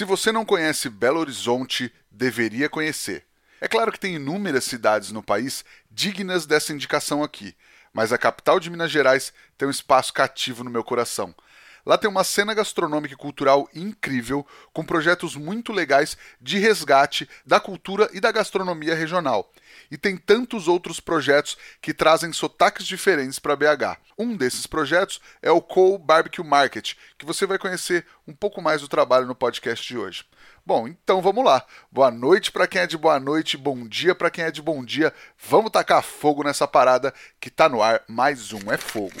Se você não conhece Belo Horizonte, deveria conhecer. É claro que tem inúmeras cidades no país dignas dessa indicação aqui, mas a capital de Minas Gerais tem um espaço cativo no meu coração. Lá tem uma cena gastronômica e cultural incrível, com projetos muito legais de resgate da cultura e da gastronomia regional. E tem tantos outros projetos que trazem sotaques diferentes para BH. Um desses projetos é o Coal Barbecue Market, que você vai conhecer um pouco mais do trabalho no podcast de hoje. Bom, então vamos lá. Boa noite para quem é de boa noite, bom dia para quem é de bom dia. Vamos tacar fogo nessa parada que tá no ar. Mais um é fogo.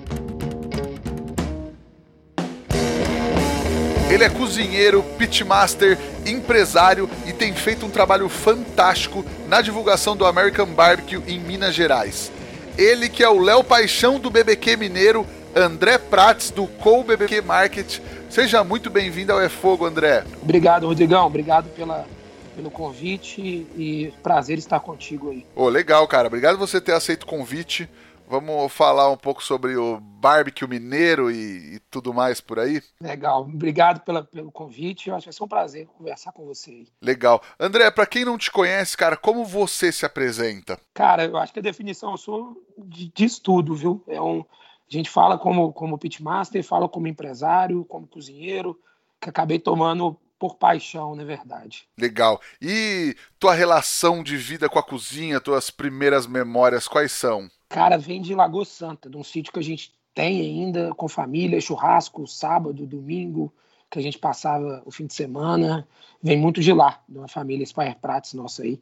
Ele é cozinheiro, pitmaster, empresário e tem feito um trabalho fantástico na divulgação do American Barbecue em Minas Gerais. Ele que é o Léo Paixão do BBQ Mineiro, André Prates do Co BBQ Market. Seja muito bem-vindo ao É Fogo, André. Obrigado, Rodrigão. Obrigado pela, pelo convite e prazer estar contigo aí. Ô, legal, cara. Obrigado por você ter aceito o convite. Vamos falar um pouco sobre o barbecue mineiro e, e tudo mais por aí? Legal, obrigado pela, pelo convite. Eu acho que vai ser um prazer conversar com você. Legal. André, para quem não te conhece, cara, como você se apresenta? Cara, eu acho que a definição eu sou de, estudo, viu? É um, a gente fala como, como pitmaster, fala como empresário, como cozinheiro, que acabei tomando por paixão, na verdade. Legal. E tua relação de vida com a cozinha, tuas primeiras memórias, quais são? Cara, vem de Lagoa Santa, de um sítio que a gente tem ainda com família, churrasco, sábado, domingo, que a gente passava o fim de semana. Vem muito de lá, de uma família Spire Prates nossa aí,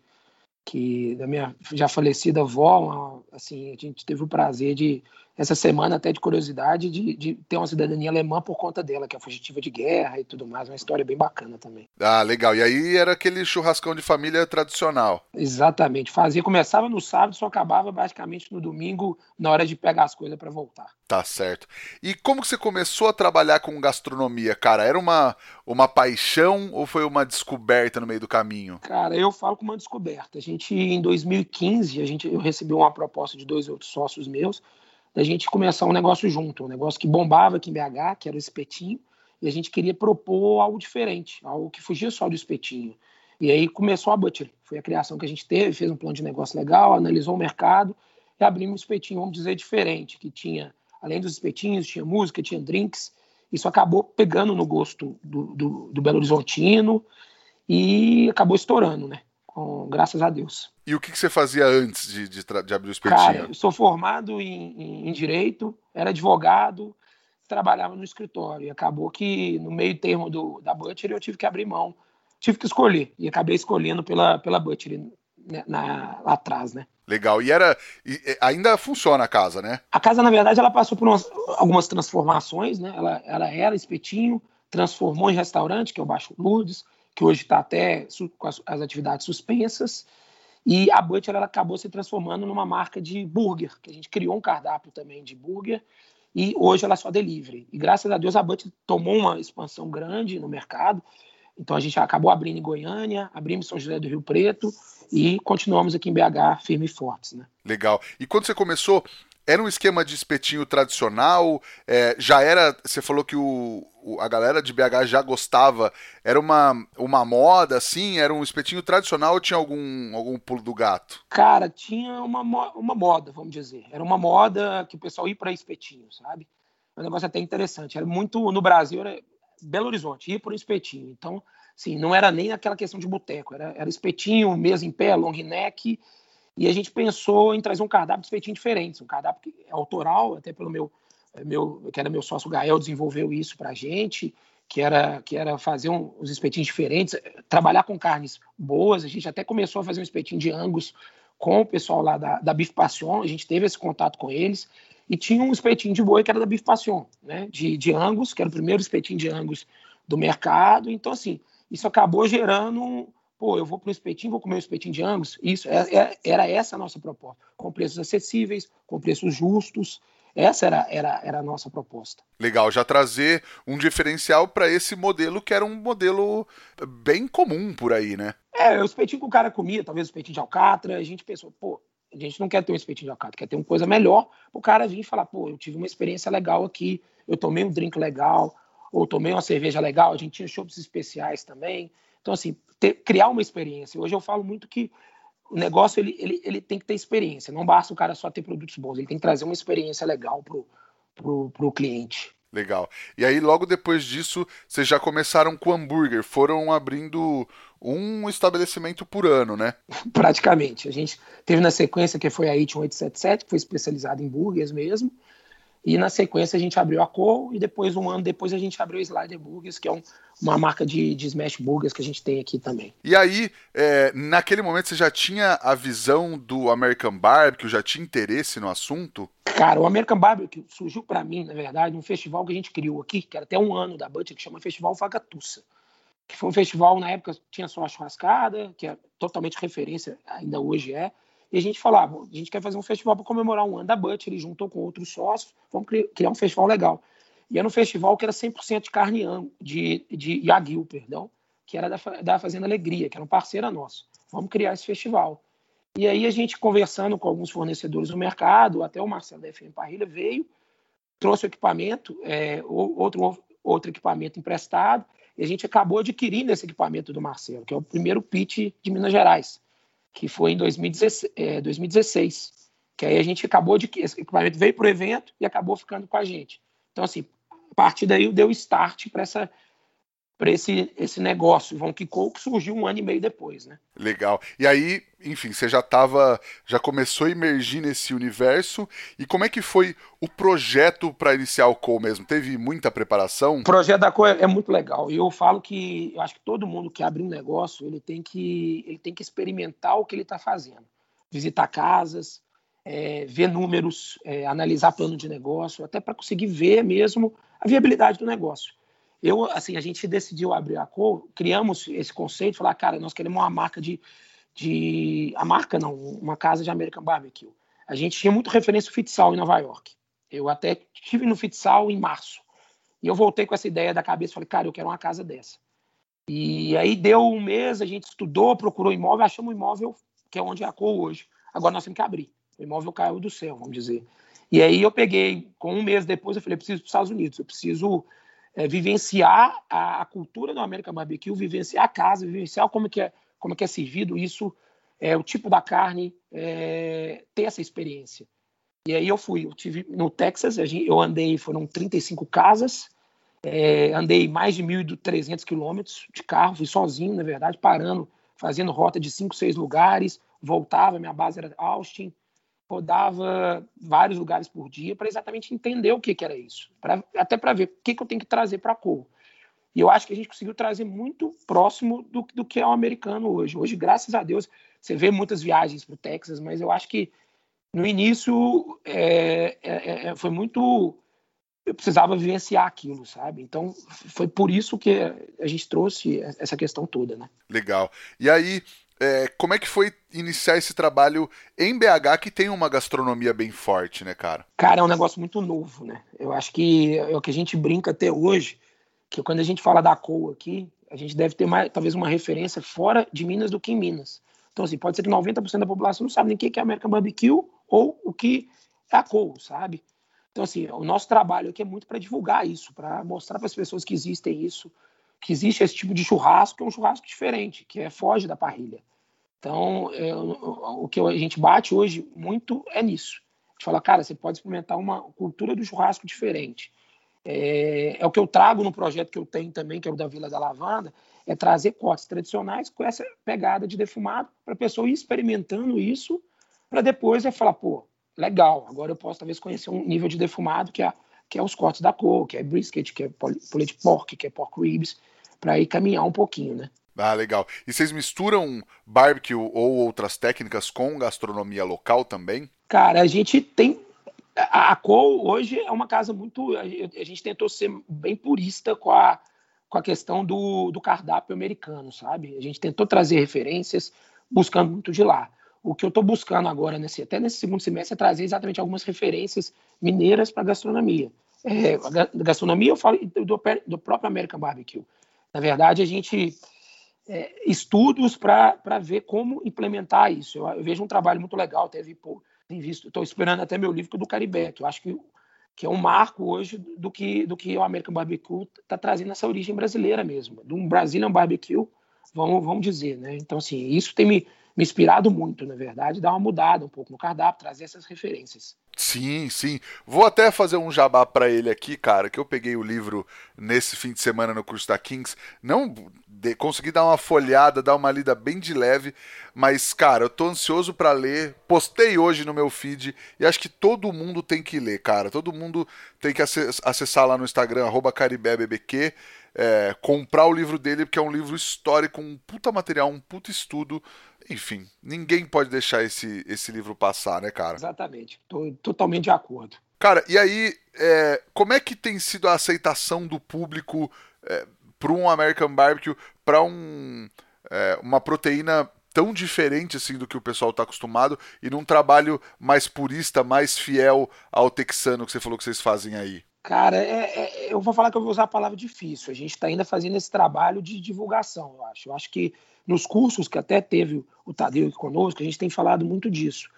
que da minha já falecida avó, assim, a gente teve o prazer de essa semana, até de curiosidade, de, de, ter uma cidadania alemã por conta dela, que é fugitiva de guerra e tudo mais. Uma história bem bacana também. Ah, legal. E aí era aquele churrascão de família tradicional. Exatamente. Fazia, começava no sábado, só acabava basicamente no domingo, na hora de pegar as coisas para voltar. Tá certo. E como que você começou a trabalhar com gastronomia, cara? Era uma, uma paixão ou foi uma descoberta no meio do caminho? Cara, eu falo com uma descoberta. A gente, em 2015, a gente, eu recebi uma proposta de dois outros sócios meus da gente começar um negócio junto, um negócio que bombava aqui em BH, que era o espetinho, e a gente queria propor algo diferente, algo que fugia só do espetinho. E aí começou a Butcher, foi a criação que a gente teve, fez um plano de negócio legal, analisou o mercado e abrimos um espetinho, vamos dizer, diferente, que tinha, além dos espetinhos, tinha música, tinha drinks, isso acabou pegando no gosto do, do, do Belo Horizontino e acabou estourando, né? Com, graças a Deus. E o que, que você fazia antes de, de, de, abrir o espetinho? Cara, eu sou formado em, em, em, Direito, era advogado, trabalhava no escritório. E acabou que, no meio termo do, da Butcher, eu tive que abrir mão. Tive que escolher. E acabei escolhendo pela, pela Butcher né, na, lá atrás, né? Legal. E era. E ainda funciona a casa, né? A casa, na verdade, ela passou por umas, algumas transformações, né? Ela, ela era espetinho, transformou em restaurante, que é o Baixo Lourdes que hoje está até com as, atividades suspensas. E a Butcher ela acabou se transformando numa marca de burger, que a gente criou um cardápio também de burger, e hoje ela é só delivery. E graças a Deus a Butcher tomou uma expansão grande no mercado. Então a gente acabou abrindo em Goiânia, abrimos em São José do Rio Preto e continuamos aqui em BH firme e fortes. Né? Legal. E quando você começou, era um esquema de espetinho tradicional? É, já era. Você falou que o, o, a galera de BH já gostava. Era uma, uma moda, assim? Era um espetinho tradicional ou tinha algum, algum pulo do gato? Cara, tinha uma, uma moda, vamos dizer. Era uma moda que o pessoal ia para espetinho, sabe? Um negócio até interessante. Era muito. No Brasil, era Belo Horizonte, ia um espetinho. Então, sim, não era nem aquela questão de boteco. Era, era espetinho, mesa em pé, long neck e a gente pensou em trazer um cardápio de espetinho diferente, um cardápio que é autoral, até pelo meu, é, meu que era meu sócio Gael, desenvolveu isso para a gente, que era, que era fazer um, os espetinhos diferentes, trabalhar com carnes boas. A gente até começou a fazer um espetinho de angus com o pessoal lá da, da Bif Passion, a gente teve esse contato com eles, e tinha um espetinho de boi que era da Bif Passion, né, de, de angus, que era o primeiro espetinho de angus do mercado. Então, assim, isso acabou gerando pô, eu vou para o espetinho, vou comer um espetinho de Angus. Isso, é, é, era essa a nossa proposta, com preços acessíveis, com preços justos. Essa era, era, era a nossa proposta. Legal, já trazer um diferencial para esse modelo que era um modelo bem comum por aí, né? É, o espetinho que o cara comia, talvez o espetinho de alcatra, a gente pensou, pô, a gente não quer ter um espetinho de alcatra, quer ter uma coisa melhor, o cara vir e falar, pô, eu tive uma experiência legal aqui, eu tomei um drink legal, ou tomei uma cerveja legal, a gente tinha shows especiais também. Então, assim, ter, criar uma experiência. Hoje eu falo muito que o negócio ele, ele, ele tem que ter experiência. Não basta o cara só ter produtos bons, ele tem que trazer uma experiência legal pro, pro, pro cliente. Legal. E aí, logo depois disso, vocês já começaram com hambúrguer, foram abrindo um estabelecimento por ano, né? Praticamente. A gente teve na sequência que foi a 1877, que foi especializada em hambúrgueres mesmo. E na sequência a gente abriu a Cole e depois, um ano depois, a gente abriu o Slider Burgers, que é um, uma marca de, de smash burgers que a gente tem aqui também. E aí, é, naquele momento você já tinha a visão do American Barbecue, já tinha interesse no assunto? Cara, o American Barbecue surgiu para mim, na verdade, um festival que a gente criou aqui, que era até um ano da Butcher, que chama Festival Fagatussa. Que foi um festival, na época, tinha só a churrascada, que é totalmente referência, ainda hoje é, e a gente falou, ah, a gente quer fazer um festival para comemorar um ano da Butcher, ele juntou com outros sócios, vamos criar um festival legal. E era um festival que era 100% de carne de, de Yagyu, perdão, que era da, da Fazenda Alegria, que era um parceiro nosso. Vamos criar esse festival. E aí a gente conversando com alguns fornecedores do mercado, até o Marcelo da FM Parrilha veio, trouxe o equipamento, é, outro, outro equipamento emprestado, e a gente acabou adquirindo esse equipamento do Marcelo, que é o primeiro pitch de Minas Gerais que foi em 2016, é, 2016 que aí a gente acabou de esse equipamento veio para o evento e acabou ficando com a gente. Então assim, a partir daí deu start para essa para esse, esse negócio. Vão que Coke surgiu um ano e meio depois, né? Legal. E aí, enfim, você já estava, já começou a emergir nesse universo. E como é que foi o projeto para iniciar o Co mesmo? Teve muita preparação? O projeto da Co é, é muito legal. E eu falo que eu acho que todo mundo que abre um negócio, ele tem que, ele tem que experimentar o que ele está fazendo. Visitar casas, é, ver números, é, analisar plano de negócio, até para conseguir ver mesmo a viabilidade do negócio. Eu, assim, a gente decidiu abrir a cor, criamos esse conceito, falar, cara, nós queremos uma marca de, de a marca não, uma casa de American Barbecue. A gente tinha muito referência ao futsal em Nova York. Eu até estive no futsal em março. E eu voltei com essa ideia da cabeça, falei, cara, eu quero uma casa dessa. E aí deu um mês, a gente estudou, procurou imóvel, achamos um imóvel que é onde é a cor hoje. Agora nós temos que abrir. O imóvel caiu do céu, vamos dizer. E aí eu peguei, com um mês depois, eu falei, eu preciso para os Estados Unidos, eu preciso é, vivenciar a, a, cultura do América Barbecue, vivenciar a casa, vivenciar como que é, como que é servido isso, é, o tipo da carne, é, ter essa experiência. E aí eu fui, eu tive no Texas, eu andei, foram 35 casas, é, andei mais de 1.300 quilômetros de carro, fui sozinho, na verdade, parando, fazendo rota de 5, 6 lugares, voltava, minha base era Austin, rodava vários lugares por dia para exatamente entender o que, que era isso, pra, até para ver o que, que eu tenho que trazer para a cor. E eu acho que a gente conseguiu trazer muito próximo do, do que é o americano hoje. Hoje, graças a Deus, você vê muitas viagens para o Texas, mas eu acho que no início é, é, é, é, foi muito. Eu precisava vivenciar aquilo, sabe? Então foi por isso que a gente trouxe essa questão toda, né? Legal. E aí, é, como é que foi iniciar esse trabalho em BH que tem uma gastronomia bem forte, né, cara? Cara, é um negócio muito novo, né? Eu acho que é o que a gente brinca até hoje, que quando a gente fala da COA aqui, a gente deve ter mais, talvez uma referência fora de Minas do que em Minas. Então, assim, pode ser que 90% da população não sabe nem o que é American Barbecue ou o que é a COA, sabe? Então, assim, o nosso trabalho aqui é muito para divulgar isso, para mostrar para as pessoas que existem isso, que existe esse tipo de churrasco, que é um churrasco diferente, que é foge da parrilha. Então, é, o que a gente bate hoje muito é nisso. A gente fala, cara, você pode experimentar uma cultura do churrasco diferente. É, é, o que eu trago no projeto que eu tenho também, que é o da Vila da Lavanda, é trazer cortes tradicionais com essa pegada de defumado para a pessoa ir experimentando isso, para depois é falar, pô, legal, agora eu posso talvez conhecer um nível de defumado que é, que é os cortes da cor, que é brisket, que é polete pork, que é pork ribs, para ir caminhar um pouquinho, né? Ah, legal. E vocês misturam barbecue ou outras técnicas com gastronomia local também? Cara, a gente tem. A, Cole hoje é uma casa muito. A gente tentou ser bem purista com a, com a questão do, do cardápio americano, sabe? A gente tentou trazer referências buscando muito de lá. O que eu estou buscando agora, nesse, até nesse segundo semestre, é trazer exatamente algumas referências mineiras para a gastronomia. É, gastronomia, eu falo do, do próprio American Barbecue. Na verdade, a gente é, estudos para ver como implementar isso. Eu, eu, vejo um trabalho muito legal, teve pô, tem visto, estou esperando até meu livro do Caribe, que eu acho que, que é um marco hoje do que do que o American Barbecue está trazendo essa origem brasileira mesmo, de um Brazilian Barbecue, vamos vamos dizer, né? Então assim, isso tem me me inspirado muito, na verdade, dar uma mudada um pouco no cardápio, trazer essas referências. Sim, sim. Vou até fazer um jabá para ele aqui, cara, que eu peguei o livro nesse fim de semana no curso da Kings. Não de, consegui dar uma folhada, dar uma lida bem de leve, mas, cara, eu tô ansioso para ler. Postei hoje no meu feed e acho que todo mundo tem que ler, cara. Todo mundo tem que acessar lá no Instagram, caribebbq, é, comprar o livro dele, porque é um livro histórico, um puta material, um puta estudo enfim, ninguém pode deixar esse, esse livro passar, né, cara? Exatamente. Tô totalmente de acordo. Cara, e aí, é, como é que tem sido a aceitação do público é, para um American Barbecue, para um, é, uma proteína tão diferente assim do que o pessoal está acostumado e num trabalho mais purista, mais fiel ao texano que você falou que vocês fazem aí? Cara, é, é, eu vou falar que eu vou usar a palavra difícil. A gente está ainda fazendo esse trabalho de divulgação, eu acho. Eu acho que nos cursos que até teve o Tadeu aqui conosco, a gente tem falado muito disso.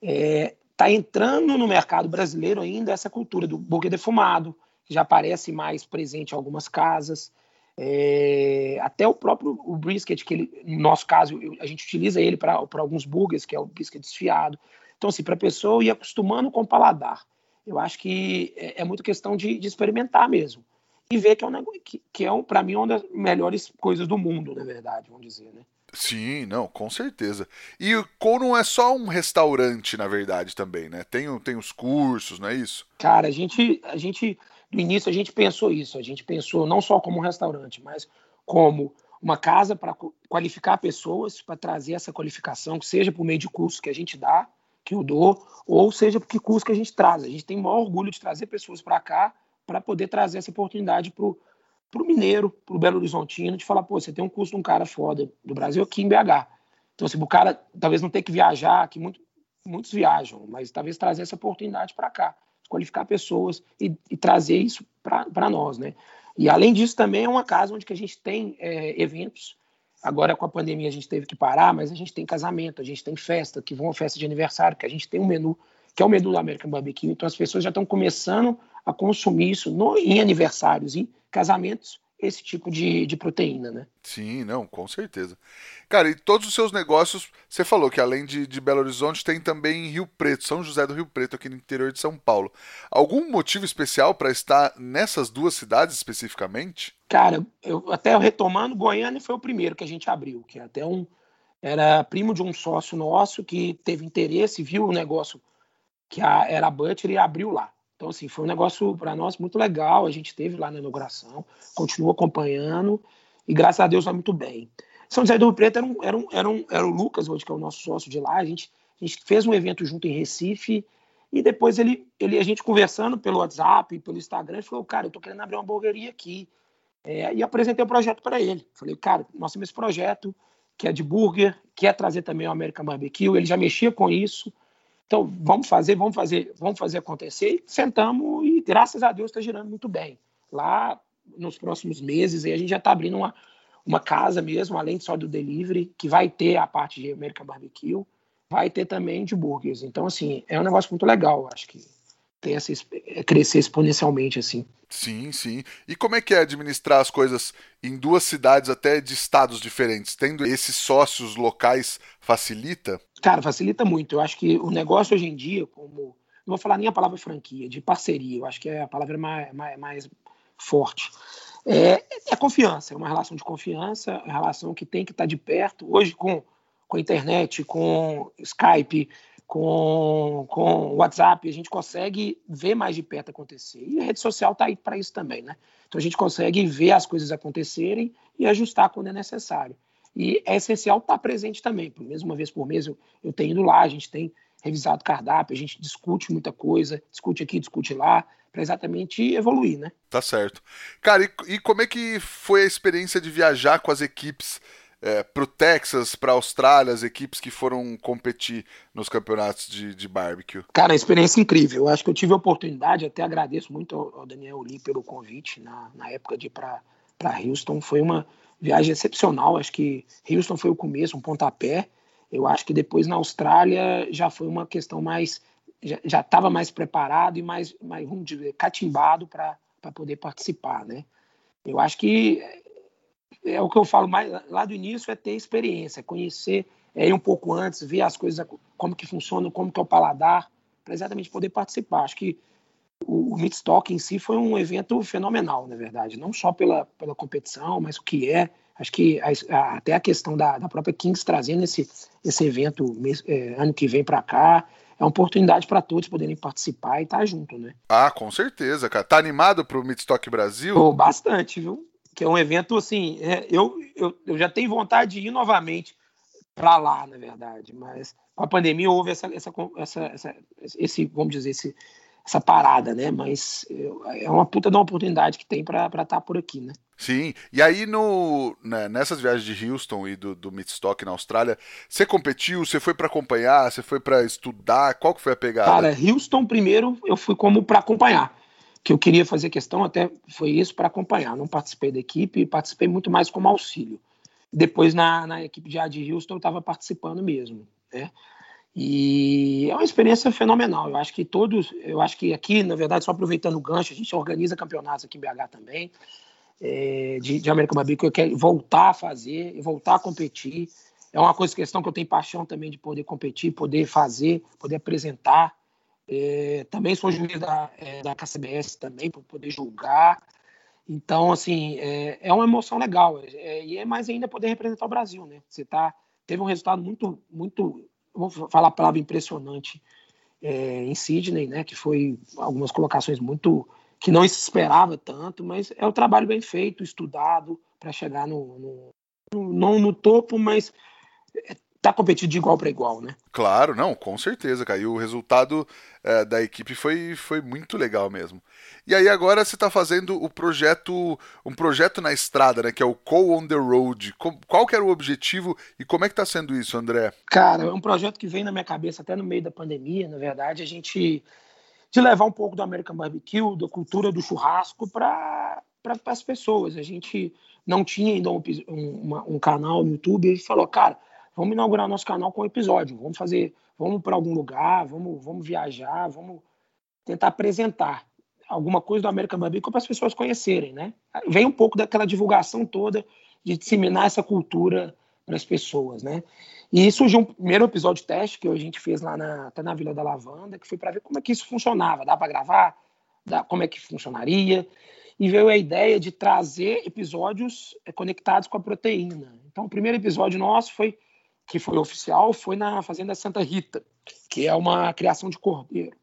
Está é, tá entrando no mercado brasileiro ainda essa cultura do burger defumado, que já aparece mais presente em algumas casas. É, até o próprio o brisket, que ele, no nosso caso, a gente utiliza ele para alguns burgers, que é o brisket desfiado. Então, assim, para a pessoa ir acostumando com o paladar. Eu acho que é, é muito questão de, de experimentar mesmo e ver que é um que, que é um, para mim uma das melhores coisas do mundo, na verdade, vamos dizer, né? Sim, não, com certeza. E o não é só um restaurante, na verdade, também, né? Tem, tem os cursos, não é isso? Cara, a gente, a gente, no início a gente pensou isso, a gente pensou não só como um restaurante, mas como uma casa para qualificar pessoas, para trazer essa qualificação, que seja por meio de cursos que a gente dá, que eu dou, ou seja por que curso que a gente traz. A gente tem o maior orgulho de trazer pessoas para cá para poder trazer essa oportunidade para o mineiro, para o Belo Horizontino, de falar, pô, você tem um curso de um cara foda do Brasil aqui em BH. Então, assim, o cara talvez não tenha que viajar, que muito, muitos viajam, mas talvez trazer essa oportunidade para cá, qualificar pessoas e, e trazer isso para nós, né? E além disso, também é uma casa onde que a gente tem é, eventos. Agora com a pandemia a gente teve que parar, mas a gente tem casamento, a gente tem festa, que vão festa de aniversário, que a gente tem um menu, que é o menu do American Barbecue. Então as pessoas já estão começando a consumir isso no, em aniversários, em casamentos, esse tipo de, de proteína, né? Sim, não, com certeza. Cara, e todos os seus negócios, você falou que além de, de Belo Horizonte, tem também Rio Preto, São José do Rio Preto, aqui no interior de São Paulo. Algum motivo especial para estar nessas duas cidades especificamente? Cara, eu até retomando, Goiânia foi o primeiro que a gente abriu, que é até um era primo de um sócio nosso que teve interesse, viu o negócio que a, era a Butcher e abriu lá. Então, assim, foi um negócio para nós muito legal. A gente teve lá na inauguração, continuou acompanhando e graças a Deus vai muito bem. São José do Rio Preto era, um, era, um, era, um, era o Lucas, hoje que é o nosso sócio de lá. A gente, a gente fez um evento junto em Recife e depois ele, ele, a gente conversando pelo WhatsApp, pelo Instagram, ele falou: Cara, eu tô querendo abrir uma hamburgueria aqui. É, e apresentei o projeto para ele. Falei: Cara, nós temos esse projeto que é de burger, quer trazer também o American Barbecue. Ele já mexia com isso. Então, vamos fazer, vamos fazer, vamos fazer acontecer. E sentamos e, graças a Deus, está girando muito bem. Lá, nos próximos meses, aí a gente já está abrindo uma, uma casa mesmo, além só do delivery, que vai ter a parte de American Barbecue, vai ter também de burgers. Então, assim, é um negócio muito legal, acho que tem essa, crescer exponencialmente, assim. Sim, sim. E como é que é administrar as coisas em duas cidades, até de estados diferentes? Tendo esses sócios locais facilita? Cara, facilita muito. Eu acho que o negócio hoje em dia, como. Não vou falar nem a palavra franquia, de parceria, eu acho que é a palavra mais, mais, mais forte. É, é confiança, é uma relação de confiança, uma relação que tem que estar de perto. Hoje, com, com a internet, com Skype, com, com WhatsApp, a gente consegue ver mais de perto acontecer. E a rede social está aí para isso também, né? Então a gente consegue ver as coisas acontecerem e ajustar quando é necessário. E é essencial estar presente também. Por mesmo uma vez por mês eu, eu tenho ido lá, a gente tem revisado cardápio, a gente discute muita coisa, discute aqui, discute lá, exatamente evoluir, né? Tá certo. Cara, e, e, como é que foi a experiência de viajar com as equipes é, pro Texas, pra Austrália, as equipes que foram competir nos campeonatos de, de barbecue? Cara, experiência incrível. Eu acho que eu tive a oportunidade, até agradeço muito ao Daniel Lee pelo convite na, na época de ir para Houston. Foi uma viagem excepcional. Acho que Houston foi o começo, um pontapé. Eu acho que depois na Austrália já foi uma questão mais. Já estava mais preparado e mais, mais vamos dizer, catimbado para poder participar, né? Eu acho que é o que eu falo mais lá do início é ter experiência, conhecer é, ir um pouco antes, ver as coisas como que funcionam, como que é o paladar, para exatamente poder participar. Acho que o, o Midstock em si foi um evento fenomenal, na verdade, não só pela, pela competição, mas o que é. Acho que a, a, até a questão da, da própria Kings trazendo esse, esse evento é, ano que vem para cá é uma oportunidade para todos poderem participar e estar tá junto, né? Ah, com certeza, cara. Tá animado pro Midstock Brasil? Bastante, viu? Que é um evento assim, é, eu, eu, eu já tenho vontade de ir novamente para lá, na verdade, mas com a pandemia houve essa, essa, essa, essa, esse, vamos dizer, esse, essa parada, né? Mas é uma puta de uma oportunidade que tem para estar tá por aqui, né? Sim, e aí no, né, nessas viagens de Houston e do, do Midstock na Austrália, você competiu, você foi para acompanhar, você foi para estudar, qual que foi a pegada? Cara, Houston primeiro eu fui como para acompanhar que eu queria fazer questão até foi isso para acompanhar. Não participei da equipe, participei muito mais como auxílio. Depois na, na equipe de AD Houston eu estava participando mesmo, né? E é uma experiência fenomenal. Eu acho que todos, eu acho que aqui, na verdade, só aproveitando o gancho, a gente organiza campeonatos aqui em BH também, é, de, de América que eu quero voltar a fazer, voltar a competir. É uma coisa, questão que eu tenho paixão também de poder competir, poder fazer, poder apresentar. É, também sou juiz da, é, da KCBS também, para poder julgar. Então, assim, é, é uma emoção legal. É, e é mais ainda poder representar o Brasil, né? Você tá, teve um resultado muito, muito, vou falar a palavra impressionante é, em Sydney, né? Que foi algumas colocações muito que não se esperava tanto, mas é o trabalho bem feito, estudado para chegar no, no, no, não no topo, mas tá competindo de igual para igual, né? Claro, não, com certeza, cara. E o resultado é, da equipe foi, foi muito legal mesmo. E aí agora você está fazendo o projeto, um projeto na estrada, né? Que é o Co on the Road. Qual que era o objetivo e como é que está sendo isso, André? Cara, é um projeto que vem na minha cabeça até no meio da pandemia, na verdade, a gente de levar um pouco do American Barbecue, da cultura do churrasco para para as pessoas. A gente não tinha ainda um, um, um canal no YouTube e falou, cara, vamos inaugurar nosso canal com um episódio, vamos fazer, vamos para algum lugar, vamos, vamos viajar, vamos tentar apresentar alguma coisa do American Barbecue para as pessoas conhecerem, né? Vem um pouco daquela divulgação toda de disseminar essa cultura para as pessoas, né? E surgiu um primeiro episódio teste que a gente fez lá na, até na Vila da Lavanda, que foi para ver como é que isso funcionava, dá para gravar, dá, como é que funcionaria, e veio a ideia de trazer episódios eh, conectados com a proteína. Então, o primeiro episódio nosso foi que foi oficial foi na Fazenda Santa Rita, que é uma criação de cordeiro.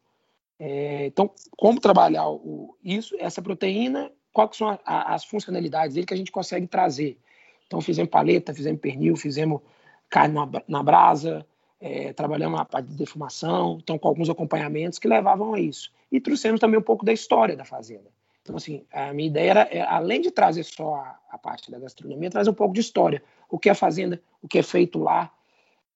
É, então, como trabalhar o, isso, essa proteína, quais são a, a, as funcionalidades dele que a gente consegue trazer? Então, fizemos paleta, fizemos pernil, fizemos carne na, na brasa, é, trabalhamos a parte de defumação, então com alguns acompanhamentos que levavam a isso. E trouxemos também um pouco da história da fazenda. Então, assim, a minha ideia era, é, além de trazer só a, a, parte da gastronomia, trazer um pouco de história. O que é fazenda, o que é feito lá.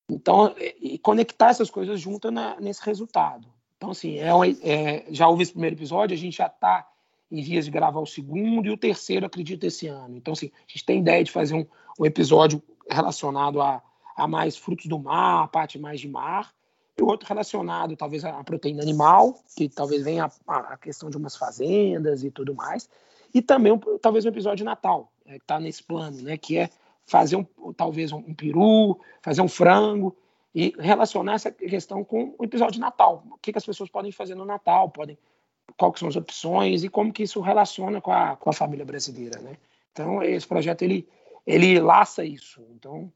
Então, e conectar essas coisas juntas nesse resultado. Então, assim, é, é, já houve esse primeiro episódio, a gente já está em vias de gravar o segundo e o terceiro, acredito, esse ano. Então, assim, a gente tem ideia de fazer um, um episódio relacionado a, a mais frutos do mar, a parte mais de mar, e outro relacionado talvez à proteína animal, que talvez venha a, a questão de umas fazendas e tudo mais, e também um, talvez um episódio de Natal, é, que está nesse plano, né, que é fazer um, talvez um, um, peru, fazer um frango, e relacionar essa questão com o episódio de Natal. O que, que as pessoas podem fazer no Natal, podem, quais são as opções e como que isso relaciona com a, com a família brasileira, né? Então, esse projeto, ele, ele laça isso. Então,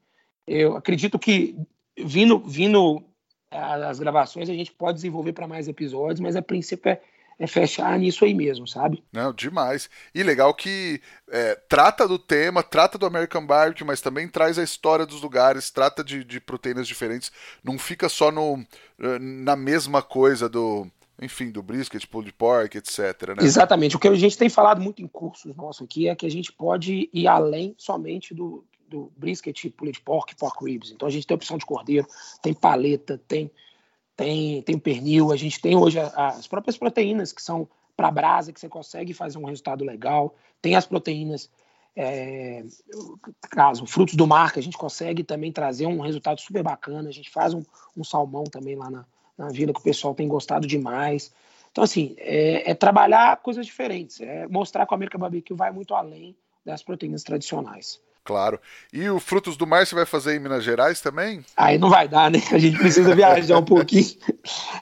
eu acredito que vindo, vindo as gravações a gente pode desenvolver para mais episódios, mas a princípio é, é, fechar nisso aí mesmo, sabe? Não, demais. E legal que é, trata do tema, trata do American Barbecue, mas também traz a história dos lugares, trata de, de proteínas diferentes, não fica só no, na mesma coisa do enfim, do brisket, pulled pork, etc. Né? Exatamente. O que a gente tem falado muito em cursos nossos aqui é que a gente pode ir além somente do, do brisket, pulled pork, pork ribs. Então a gente tem opção de cordeiro, tem paleta, tem tem tem pernil, a gente tem hoje as próprias proteínas que são para brasa que você consegue fazer um resultado legal, tem as proteínas é, caso frutos do mar que a gente consegue também trazer um resultado super bacana, a gente faz um, um salmão também lá na, na vila que o pessoal tem gostado demais. Então, assim, é, é trabalhar coisas diferentes, é mostrar que o América Barbecue vai muito além das proteínas tradicionais. Claro. E o Frutos do Mar você vai fazer em Minas Gerais também? Aí não vai dar, né? A gente precisa viajar um pouquinho.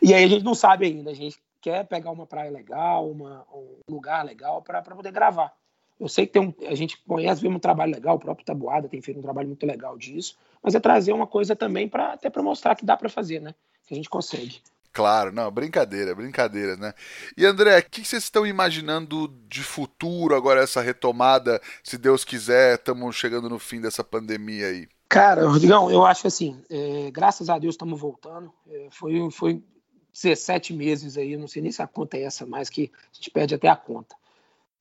E aí a gente não sabe ainda. A gente quer pegar uma praia legal, uma, um lugar legal para poder gravar. Eu sei que tem um, a gente conhece, vê um trabalho legal, o próprio Tabuada tem feito um trabalho muito legal disso, mas é trazer uma coisa também para até para mostrar que dá para fazer, né? Que a gente consegue. Claro, não, brincadeira, brincadeira, né? E André, o que vocês estão imaginando de futuro agora, essa retomada? Se Deus quiser, estamos chegando no fim dessa pandemia aí. Cara, Rodrigão, eu acho assim, é, graças a Deus estamos voltando. É, foi, foi 17 meses aí, não sei nem se a conta é essa, mas que a gente perde até a conta.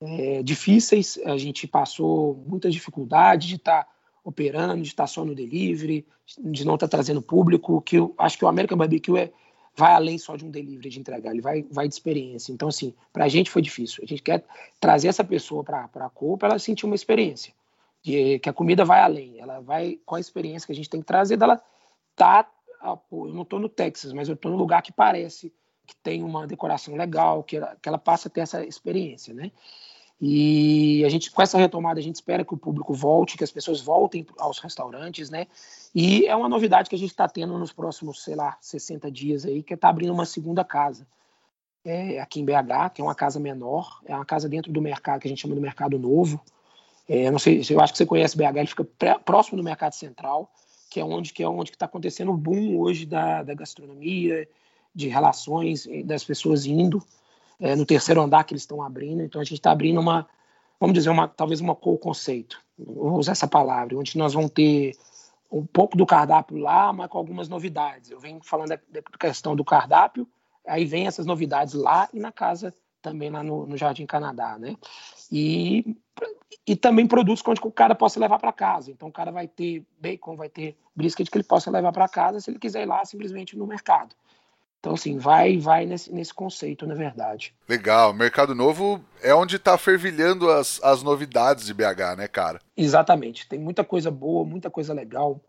É, difíceis, a gente passou muita dificuldade de estar tá operando, de estar tá só no delivery, de não estar tá trazendo público, que eu acho que o American Barbecue é, vai além só de um delivery de entregar, ele vai, vai de experiência. Então, assim, para a gente foi difícil. A gente quer trazer essa pessoa para a cor para ela sentir uma experiência, de, que a comida vai além, ela vai com a experiência que a gente tem que trazer dela tá, ah, eu não estou no Texas, mas eu estou no lugar que parece que tem uma decoração legal, que ela, que ela passa a ter essa experiência, né? E a gente, com essa retomada, a gente espera que o público volte, que as pessoas voltem aos restaurantes, né? E é uma novidade que a gente está tendo nos próximos, sei lá, 60 dias aí, que é tá abrindo uma segunda casa. É, aqui em BH, que é uma casa menor, é uma casa dentro do mercado que a gente chama do Mercado Novo. É, não sei, eu acho que você conhece BH, ele fica pré, próximo do Mercado Central, que é onde que é onde está acontecendo o boom hoje da, da gastronomia, de relações das pessoas indo é, no terceiro andar que eles estão abrindo. Então a gente está abrindo uma, vamos dizer, uma, talvez uma co-conceito, vou usar essa palavra, onde nós vamos ter um pouco do cardápio lá, mas com algumas novidades. Eu venho falando da, da questão do cardápio, aí vem essas novidades lá e na casa também lá no, no Jardim Canadá, né? E, e também produtos onde o cara possa levar para casa. Então o cara vai ter bacon, vai ter brisket que ele possa levar para casa se ele quiser ir lá simplesmente no mercado. Então, assim, vai vai nesse, nesse conceito, na verdade. Legal. Mercado Novo é onde está fervilhando as, as novidades de BH, né, cara? Exatamente. Tem muita coisa boa, muita coisa legal,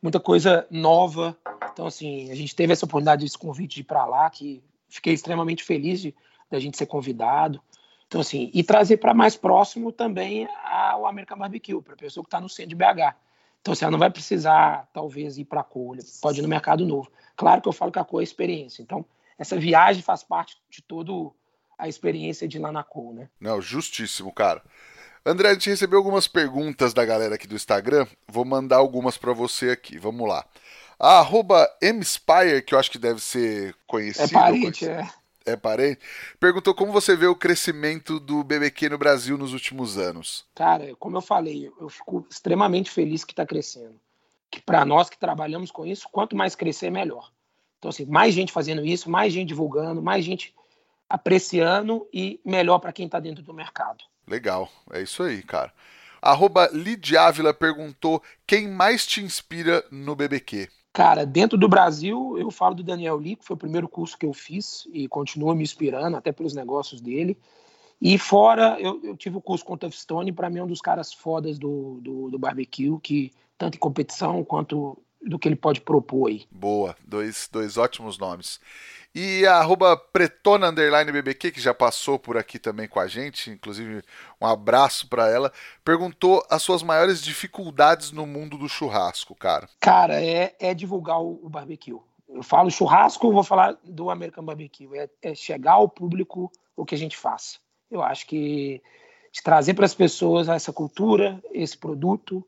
muita coisa nova. Então, assim, a gente teve essa oportunidade, esse convite de ir para lá, que fiquei extremamente feliz de da gente ser convidado. Então, assim, e trazer para mais próximo também o American Barbecue, para a pessoa que está no centro de BH. Então, assim, ela não vai precisar, talvez, ir para a Colha, pode ir no Mercado Novo. Claro que eu falo que a cor é experiência. Então, essa viagem faz parte de toda a experiência de ir lá na cor, né? Não, justíssimo, cara. André, a gente recebeu algumas perguntas da galera aqui do Instagram. Vou mandar algumas para você aqui. Vamos lá. A arroba Mspire, que eu acho que deve ser conhecido. É parente, é. É parente. Perguntou como você vê o crescimento do BBQ no Brasil nos últimos anos. Cara, como eu falei, eu fico extremamente feliz que está crescendo que para nós que trabalhamos com isso, quanto mais crescer, melhor. Então, assim, mais gente fazendo isso, mais gente divulgando, mais gente apreciando e melhor para quem está dentro do mercado. Legal, é isso aí, cara. Arroba Lidiávila perguntou quem mais te inspira no BBQ. Cara, dentro do Brasil, eu falo do Daniel que foi o primeiro curso que eu fiz e continua me inspirando, até pelos negócios dele. E fora, eu, eu tive o curso com o Tough Stone, para mim é um dos caras fodas do, do, do barbecue, que tanto em competição quanto do que ele pode propor aí. Boa, dois, dois ótimos nomes. E a arroba Pretona Underline BBQ, que já passou por aqui também com a gente, inclusive um abraço para ela, perguntou as suas maiores dificuldades no mundo do churrasco, cara. Cara, é, é divulgar o, o barbecue. Eu falo churrasco, vou falar do American Barbecue. É, é chegar ao público o que a gente faz. Eu acho que de trazer para as pessoas essa cultura, esse produto,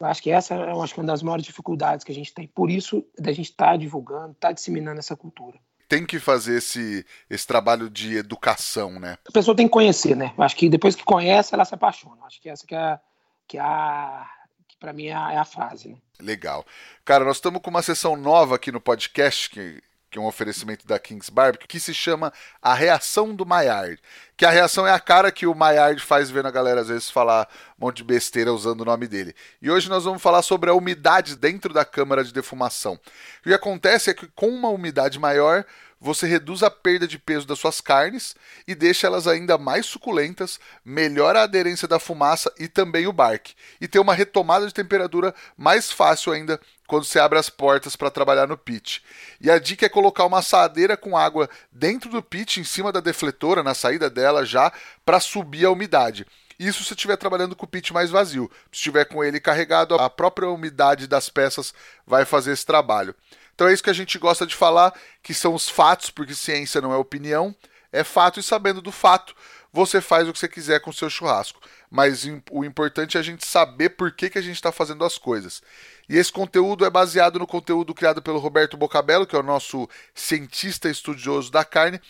eu acho que essa é acho que uma das maiores dificuldades que a gente tem. Por isso, da gente estar tá divulgando, estar tá disseminando essa cultura. Tem que fazer esse, esse trabalho de educação, né? A pessoa tem que conhecer, né? Eu acho que depois que conhece, ela se apaixona. Eu acho que essa que é, que é a, que para mim é a, é a frase, né? Legal. Cara, nós estamos com uma sessão nova aqui no podcast que que é um oferecimento da Kings Barbecue, que se chama A Reação do Maillard. Que a reação é a cara que o Maillard faz vendo a galera às vezes falar um monte de besteira usando o nome dele. E hoje nós vamos falar sobre a umidade dentro da câmara de defumação. O que acontece é que com uma umidade maior, você reduz a perda de peso das suas carnes e deixa elas ainda mais suculentas, melhora a aderência da fumaça e também o barque, e tem uma retomada de temperatura mais fácil ainda quando você abre as portas para trabalhar no pit. E a dica é colocar uma assadeira com água dentro do pit, em cima da defletora, na saída dela já, para subir a umidade. Isso se estiver trabalhando com o pit mais vazio. Se estiver com ele carregado, a própria umidade das peças vai fazer esse trabalho. Então é isso que a gente gosta de falar, que são os fatos, porque ciência não é opinião, é fato e sabendo do fato, você faz o que você quiser com o seu churrasco. Mas o importante é a gente saber por que, que a gente está fazendo as coisas. E esse conteúdo é baseado no conteúdo criado pelo Roberto Bocabello, que é o nosso cientista estudioso da carne,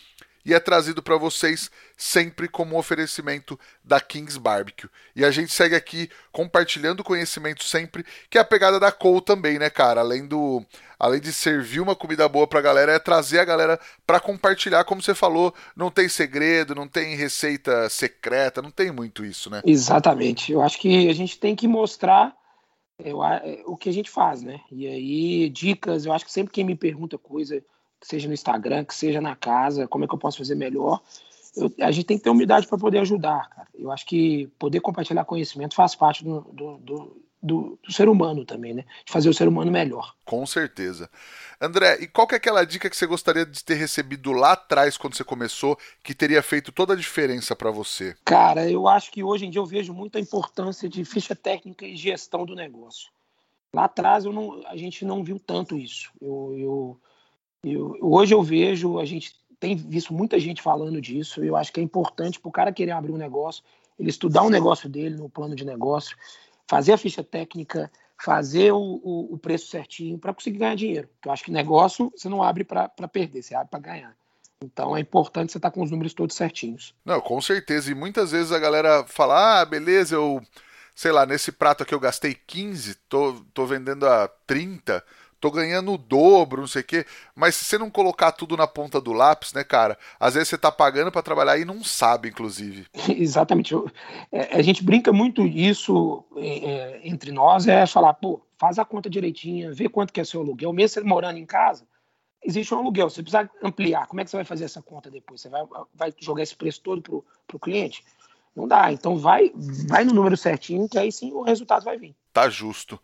e é trazido para vocês sempre como oferecimento da Kings Barbecue. E a gente segue aqui compartilhando conhecimento sempre, que é a pegada da Cole também, né, cara? Além do além de servir uma comida boa pra galera, é trazer a galera para compartilhar, como você falou, não tem segredo, não tem receita secreta, não tem muito isso, né? Exatamente. Eu acho que a gente tem que mostrar eu, o que a gente faz, né? E aí, dicas, eu acho que sempre quem me pergunta coisa, que seja no Instagram, que seja na casa, como é que eu posso fazer melhor. Eu, a gente tem que ter humildade para poder ajudar, cara. Eu acho que poder compartilhar conhecimento faz parte do, do, do, do, do ser humano também, né? De fazer o ser humano melhor. Com certeza. André, e qual que é aquela dica que você gostaria de ter recebido lá atrás, quando você começou, que teria feito toda a diferença para você? Cara, eu acho que hoje em dia eu vejo muita importância de ficha técnica e gestão do negócio. Lá atrás eu não, a gente não viu tanto isso. Eu, eu eu, hoje eu vejo, a gente tem visto muita gente falando disso. Eu acho que é importante para o cara querer abrir um negócio, ele estudar o um negócio dele no plano de negócio, fazer a ficha técnica, fazer o, o, o preço certinho para conseguir ganhar dinheiro. Eu acho que negócio você não abre para perder, você abre para ganhar. Então é importante você estar tá com os números todos certinhos. Não, com certeza. E muitas vezes a galera fala: ah, beleza, eu, sei lá, nesse prato aqui eu gastei 15, tô, tô vendendo a 30 tô ganhando o dobro, não sei o quê. Mas se você não colocar tudo na ponta do lápis, né, cara? Às vezes você tá pagando para trabalhar e não sabe, inclusive. Exatamente. É, a gente brinca muito isso é, é, entre nós, é falar, pô, faz a conta direitinha, vê quanto que é seu aluguel. Mesmo você morando em casa, existe um aluguel. Você precisa ampliar. Como é que você vai fazer essa conta depois? Você vai, vai jogar esse preço todo pro, pro cliente? Não dá. Então vai, vai no número certinho, que aí sim o resultado vai vir. Tá justo.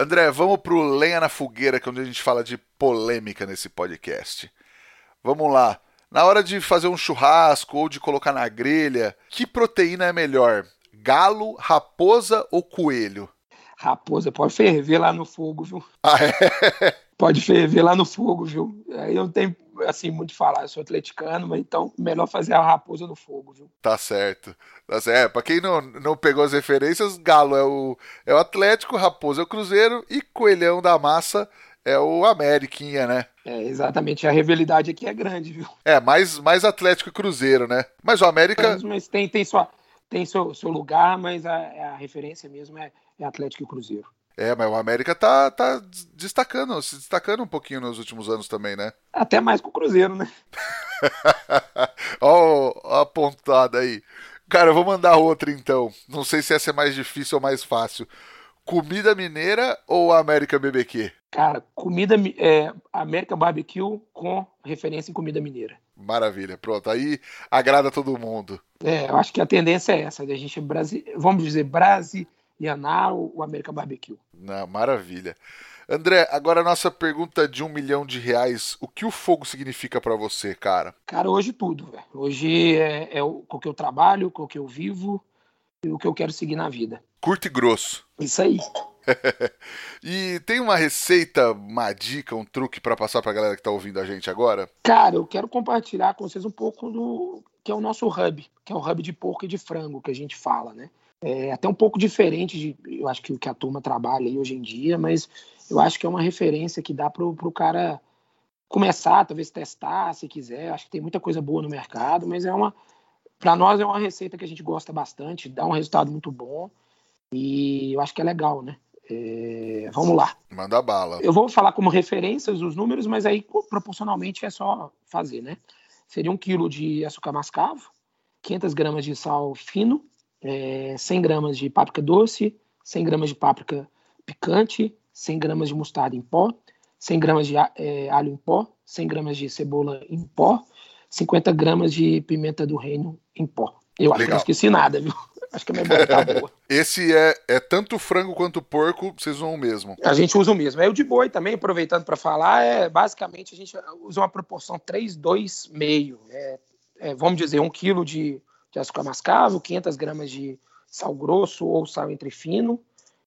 André, vamos pro Lenha na Fogueira, que é onde a gente fala de polêmica nesse podcast. Vamos lá. Na hora de fazer um churrasco ou de colocar na grelha, que proteína é melhor? Galo, raposa ou coelho? Raposa, pode ferver lá no fogo, viu? Ah, é? Pode ferver lá no fogo, viu? Aí eu tenho assim, muito falar, eu sou atleticano, mas então melhor fazer a raposa no fogo, viu? Tá certo. Tá certo. É, pra quem não, não pegou as referências, Galo é o, é o Atlético, Raposa é o Cruzeiro e Coelhão da Massa é o Ameriquinha, né? É, exatamente. A rivalidade aqui é grande, viu? É, mais, mais Atlético e Cruzeiro, né? Mas o América. Mas, mas tem, tem, sua, tem seu, seu lugar, mas a, a referência mesmo é, é Atlético e Cruzeiro. É, mas o América tá, tá destacando, se destacando um pouquinho nos últimos anos também, né? Até mais com o Cruzeiro, né? Ó a pontada aí. Cara, eu vou mandar outra então. Não sei se essa é mais difícil ou mais fácil. Comida mineira ou América BBQ? Cara, comida é, América Barbecue com referência em comida mineira. Maravilha, pronto. Aí agrada todo mundo. É, eu acho que a tendência é essa, a gente, vamos dizer, Brasil Yaná ou o América Barbecue. Não, maravilha. André, agora a nossa pergunta de um milhão de reais. O que o fogo significa para você, cara? Cara, hoje tudo, velho. Hoje é, é o, o que eu trabalho, o que eu vivo e o que eu quero seguir na vida. Curto e grosso. Isso aí. e tem uma receita, uma dica, um truque para passar para a galera que está ouvindo a gente agora? Cara, eu quero compartilhar com vocês um pouco do que é o nosso hub, que é o hub de porco e de frango que a gente fala, né? É até um pouco diferente de, eu acho que o que a turma trabalha aí hoje em dia, mas eu acho que é uma referência que dá para o cara começar, talvez testar, se quiser. Eu acho que tem muita coisa boa no mercado, mas é uma, para nós é uma receita que a gente gosta bastante, dá um resultado muito bom e eu acho que é legal, né? É, vamos lá. Manda bala. Eu vou falar como referências os números, mas aí proporcionalmente é só fazer, né? Seria um quilo de açúcar mascavo, 500 gramas de sal fino, é, 100 gramas de páprica doce, 100 gramas de páprica picante, 100 gramas de mostarda em pó, 100 gramas de é, alho em pó, 100 gramas de cebola em pó, 50 gramas de pimenta do reino em pó. Eu acho Legal. que não esqueci nada, viu? Acho que a memória tá boa. Esse é, é tanto frango quanto porco, vocês usam o mesmo. A gente usa o mesmo. É o de boi também, aproveitando para falar, é basicamente a gente usa uma proporção 3, 2, meio. É, é, vamos dizer, um quilo de, de açúcar mascavo, 500 gramas de sal grosso ou sal entre fino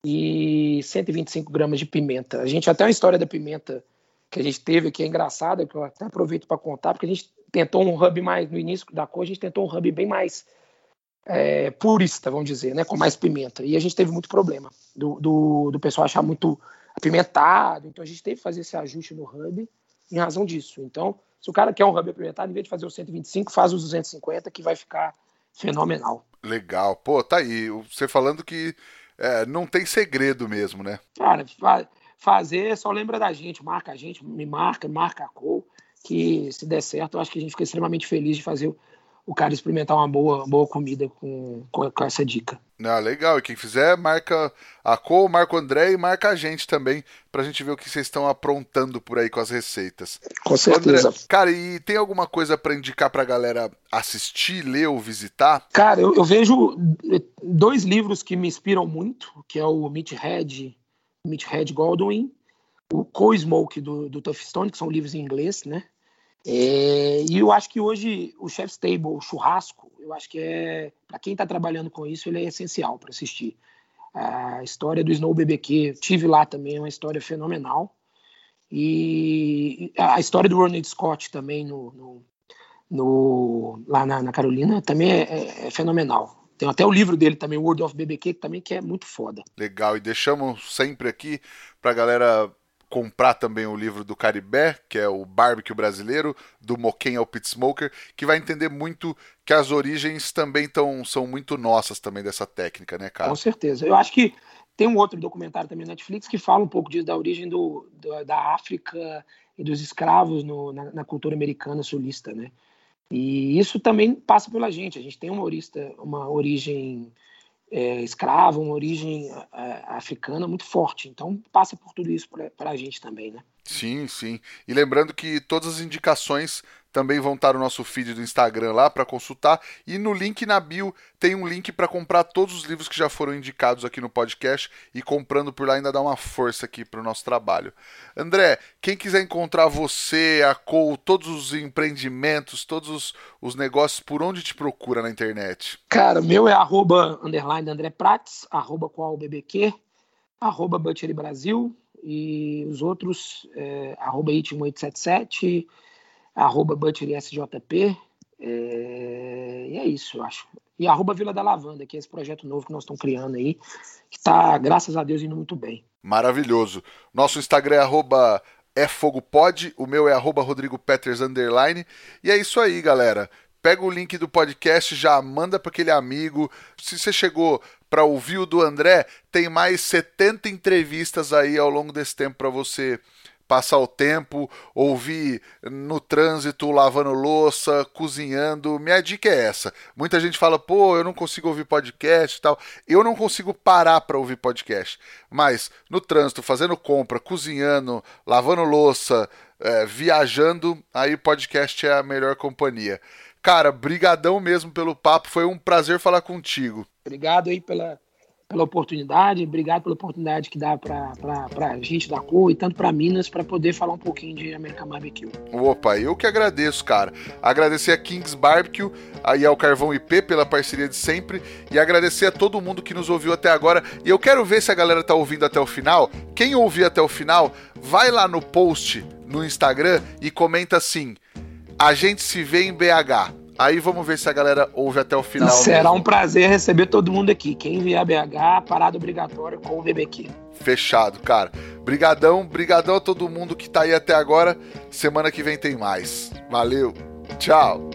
e 125 gramas de pimenta. A gente até uma história da pimenta que a gente teve aqui é engraçada, que eu até aproveito para contar, porque a gente tentou um hub mais, no início da cor, a gente tentou um hub bem mais é, purista, vamos dizer, né, com mais pimenta. E a gente teve muito problema do, do, do, pessoal achar muito apimentado, então a gente teve que fazer esse ajuste no hub em razão disso. Então, se o cara quer um hub apimentado, em vez de fazer o 125, faz os 250, que vai ficar fenomenal. Legal. Pô, tá aí. Você falando que é, não tem segredo mesmo, né? Cara, fazer, só lembra da gente, marca a gente, me marca, marca a cor, que se der certo, eu acho que a gente fica extremamente feliz de fazer o cara experimentar uma boa, boa comida com, com, com, essa dica. Ah, legal. E quem fizer, marca a Co, marca o André e marca a gente também, pra gente ver o que vocês estão aprontando por aí com as receitas. Com certeza. André, cara, e tem alguma coisa para indicar pra galera assistir, ler ou visitar? Cara, eu, eu, vejo dois livros que me inspiram muito, que é o Meathead, Meathead Goldwyn, o Co-Smoke do, do Tough Stone, que são livros em inglês, né? É, e eu acho que hoje o Chef's Table, o churrasco, eu acho que é para quem está trabalhando com isso, ele é essencial para assistir. A história do Snow BBQ, tive lá também, é uma história fenomenal. E a história do Ronald Scott também no, no, no lá na, na, Carolina também é, é, é, fenomenal. Tem até o livro dele também, World of BBQ, que também que é muito foda. Legal, e deixamos sempre aqui para galera comprar também o livro do Caribé, que é o barbecue brasileiro, do Moquém ao Pit Smoker, que vai entender muito que as origens também tão, são muito nossas também dessa técnica, né, cara? Com certeza. Eu acho que tem um outro documentário também na Netflix que fala um pouco disso, da origem do, do da África e dos escravos no, na, na, cultura americana sulista, né? E isso também passa pela gente. A gente tem uma, orista, uma origem é, escrava, uma origem é, africana muito forte. Então passa por tudo isso para a gente também, né? Sim, sim. E lembrando que todas as indicações também vão estar no nosso feed do Instagram lá para consultar. E no link na bio tem um link para comprar todos os livros que já foram indicados aqui no podcast. E comprando por lá ainda dá uma força aqui para o nosso trabalho. André, quem quiser encontrar você, a Co, todos os empreendimentos, todos os, os negócios, por onde te procura na internet? Cara, meu é arroba underline André Prates, arroba qual BBQ, arroba Butchery Brasil. E os outros, é, arroba it1877 arroba ButcherSJP. É, e é isso, eu acho. E arroba Vila da Lavanda, que é esse projeto novo que nós estamos criando aí, que está, graças a Deus, indo muito bem. Maravilhoso. Nosso Instagram é arroba é Pod, o meu é arroba Rodrigo Peters underline. E é isso aí, galera. Pega o link do podcast, já manda para aquele amigo. Se você chegou para ouvir o do André, tem mais 70 entrevistas aí ao longo desse tempo para você passar o tempo, ouvir no trânsito, lavando louça, cozinhando. Minha dica é essa. Muita gente fala, pô, eu não consigo ouvir podcast e tal. Eu não consigo parar para ouvir podcast. Mas no trânsito, fazendo compra, cozinhando, lavando louça, é, viajando, aí podcast é a melhor companhia. Cara, brigadão mesmo pelo papo, foi um prazer falar contigo. Obrigado aí pela pela oportunidade, obrigado pela oportunidade que dá para a gente da cor e tanto para Minas para poder falar um pouquinho de American Barbecue. Opa, eu que agradeço, cara. Agradecer a Kings Barbecue e ao Carvão IP pela parceria de sempre e agradecer a todo mundo que nos ouviu até agora. E eu quero ver se a galera tá ouvindo até o final. Quem ouvir até o final, vai lá no post no Instagram e comenta assim: a gente se vê em BH. Aí vamos ver se a galera ouve até o final. Será mesmo. um prazer receber todo mundo aqui. Quem vier a BH, parada obrigatória com o BBQ. Fechado, cara. Brigadão, brigadão a todo mundo que tá aí até agora. Semana que vem tem mais. Valeu. Tchau.